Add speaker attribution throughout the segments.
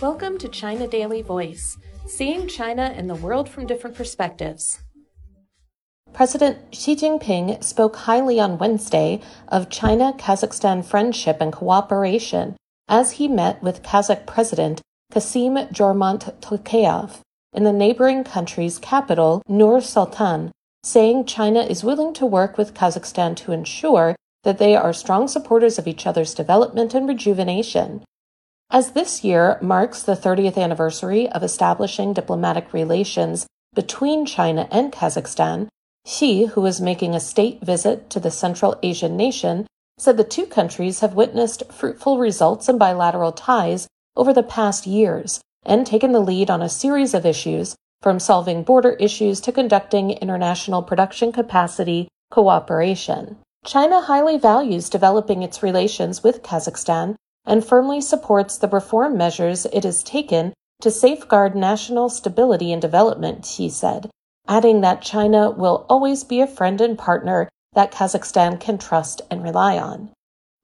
Speaker 1: Welcome to China Daily Voice, seeing China and the world from different perspectives. President Xi Jinping spoke highly on Wednesday of China Kazakhstan friendship and cooperation as he met with Kazakh President Kassym Jomart Tokayev in the neighboring country's capital, Nur Sultan, saying China is willing to work with Kazakhstan to ensure that they are strong supporters of each other's development and rejuvenation. As this year marks the 30th anniversary of establishing diplomatic relations between China and Kazakhstan, Xi, who is making a state visit to the Central Asian nation, said the two countries have witnessed fruitful results in bilateral ties over the past years and taken the lead on a series of issues, from solving border issues to conducting international production capacity cooperation. China highly values developing its relations with Kazakhstan and firmly supports the reform measures it has taken to safeguard national stability and development, he said, adding that China will always be a friend and partner that Kazakhstan can trust and rely on.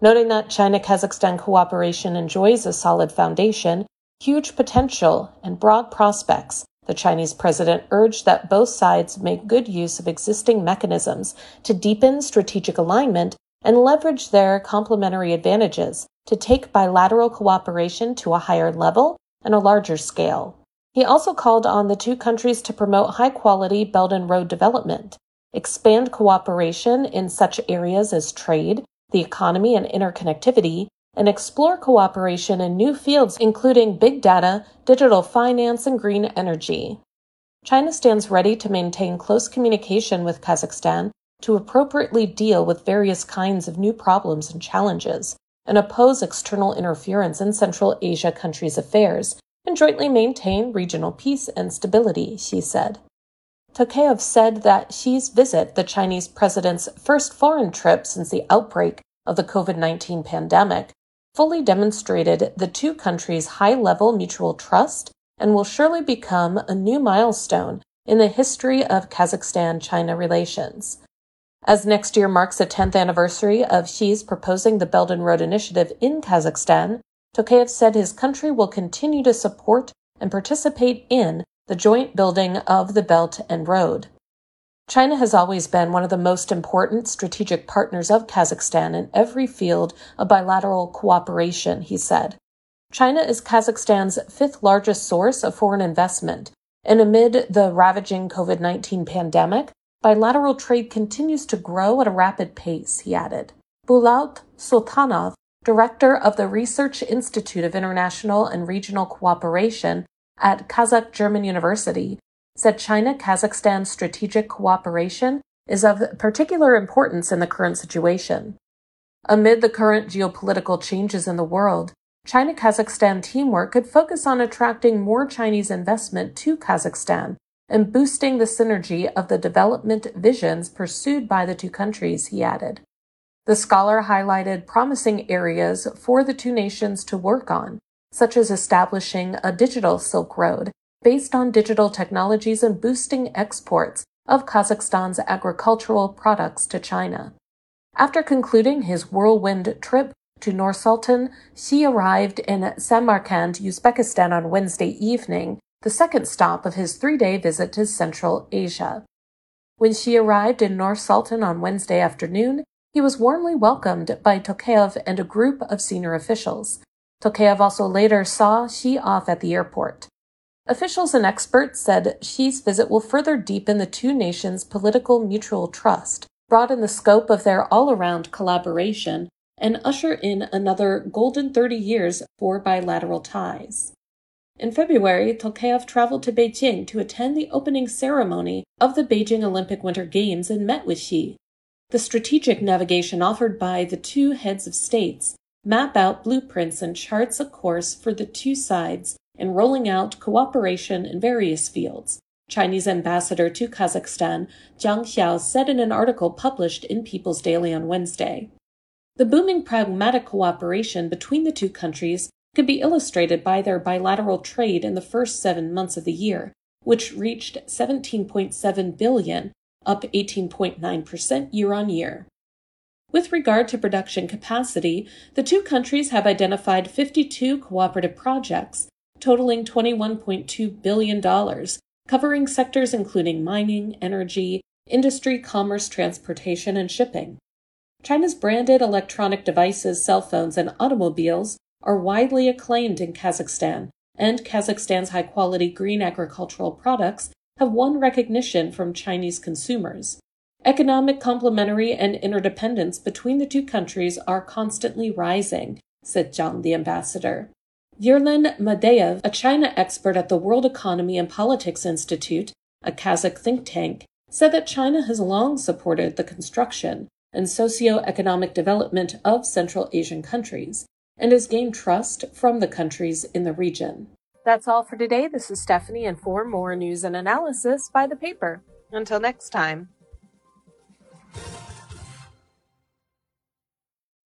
Speaker 1: Noting that China Kazakhstan cooperation enjoys a solid foundation, huge potential, and broad prospects, the Chinese president urged that both sides make good use of existing mechanisms to deepen strategic alignment and leverage their complementary advantages to take bilateral cooperation to a higher level and a larger scale. He also called on the two countries to promote high quality Belt and Road development, expand cooperation in such areas as trade, the economy, and interconnectivity, and explore cooperation in new fields including big data, digital finance, and green energy. China stands ready to maintain close communication with Kazakhstan to appropriately deal with various kinds of new problems and challenges, and oppose external interference in Central Asia countries' affairs, and jointly maintain regional peace and stability, Xi said. Tokayev said that Xi's visit, the Chinese president's first foreign trip since the outbreak of the COVID 19 pandemic, fully demonstrated the two countries' high level mutual trust and will surely become a new milestone in the history of Kazakhstan China relations. As next year marks the 10th anniversary of Xi's proposing the Belt and Road Initiative in Kazakhstan, Tokayev said his country will continue to support and participate in the joint building of the Belt and Road. China has always been one of the most important strategic partners of Kazakhstan in every field of bilateral cooperation, he said. China is Kazakhstan's fifth largest source of foreign investment, and amid the ravaging COVID 19 pandemic, bilateral trade continues to grow at a rapid pace, he added. Bulat Sultanov, director of the Research Institute of International and Regional Cooperation at Kazakh German University, said China Kazakhstan strategic cooperation is of particular importance in the current situation. Amid the current geopolitical changes in the world, China Kazakhstan teamwork could focus on attracting more Chinese investment to Kazakhstan and boosting the synergy of the development visions pursued by the two countries, he added. The scholar highlighted promising areas for the two nations to work on, such as establishing a digital Silk Road based on digital technologies and boosting exports of Kazakhstan's agricultural products to China. After concluding his whirlwind trip to Nur Sultan, Xi arrived in Samarkand, Uzbekistan on Wednesday evening, the second stop of his three day visit to Central Asia. When she arrived in Nur Sultan on Wednesday afternoon, he was warmly welcomed by Tokayev and a group of senior officials. Tokayev also later saw Xi off at the airport. Officials and experts said Xi's visit will further deepen the two nations' political mutual trust, broaden the scope of their all around collaboration, and usher in another golden 30 years for bilateral ties. In February, Tokayev traveled to Beijing to attend the opening ceremony of the Beijing Olympic Winter Games and met with Xi. The strategic navigation offered by the two heads of states map out blueprints and charts a course for the two sides in rolling out cooperation in various fields. Chinese ambassador to Kazakhstan, Zhang Xiao, said in an article published in People's Daily on Wednesday. The booming pragmatic cooperation between the two countries could be illustrated by their bilateral trade in the first seven months of the year, which reached 17.7 billion, up 18.9% year on year. With regard to production capacity, the two countries have identified 52 cooperative projects totaling $21.2 billion, covering sectors including mining, energy, industry, commerce, transportation, and shipping. China's branded electronic devices, cell phones, and automobiles are widely acclaimed in Kazakhstan, and Kazakhstan's high quality green agricultural products have won recognition from Chinese consumers. Economic complementary and interdependence between the two countries are constantly rising, said Zhang, the ambassador. Yerlan Madeyev, a China expert at the World Economy and Politics Institute, a Kazakh think tank, said that China has long supported the construction and socio-economic development of Central Asian countries and has gained trust from the countries in the region. That's all for today. This is Stephanie, and for more news and analysis, buy the paper. Until next time.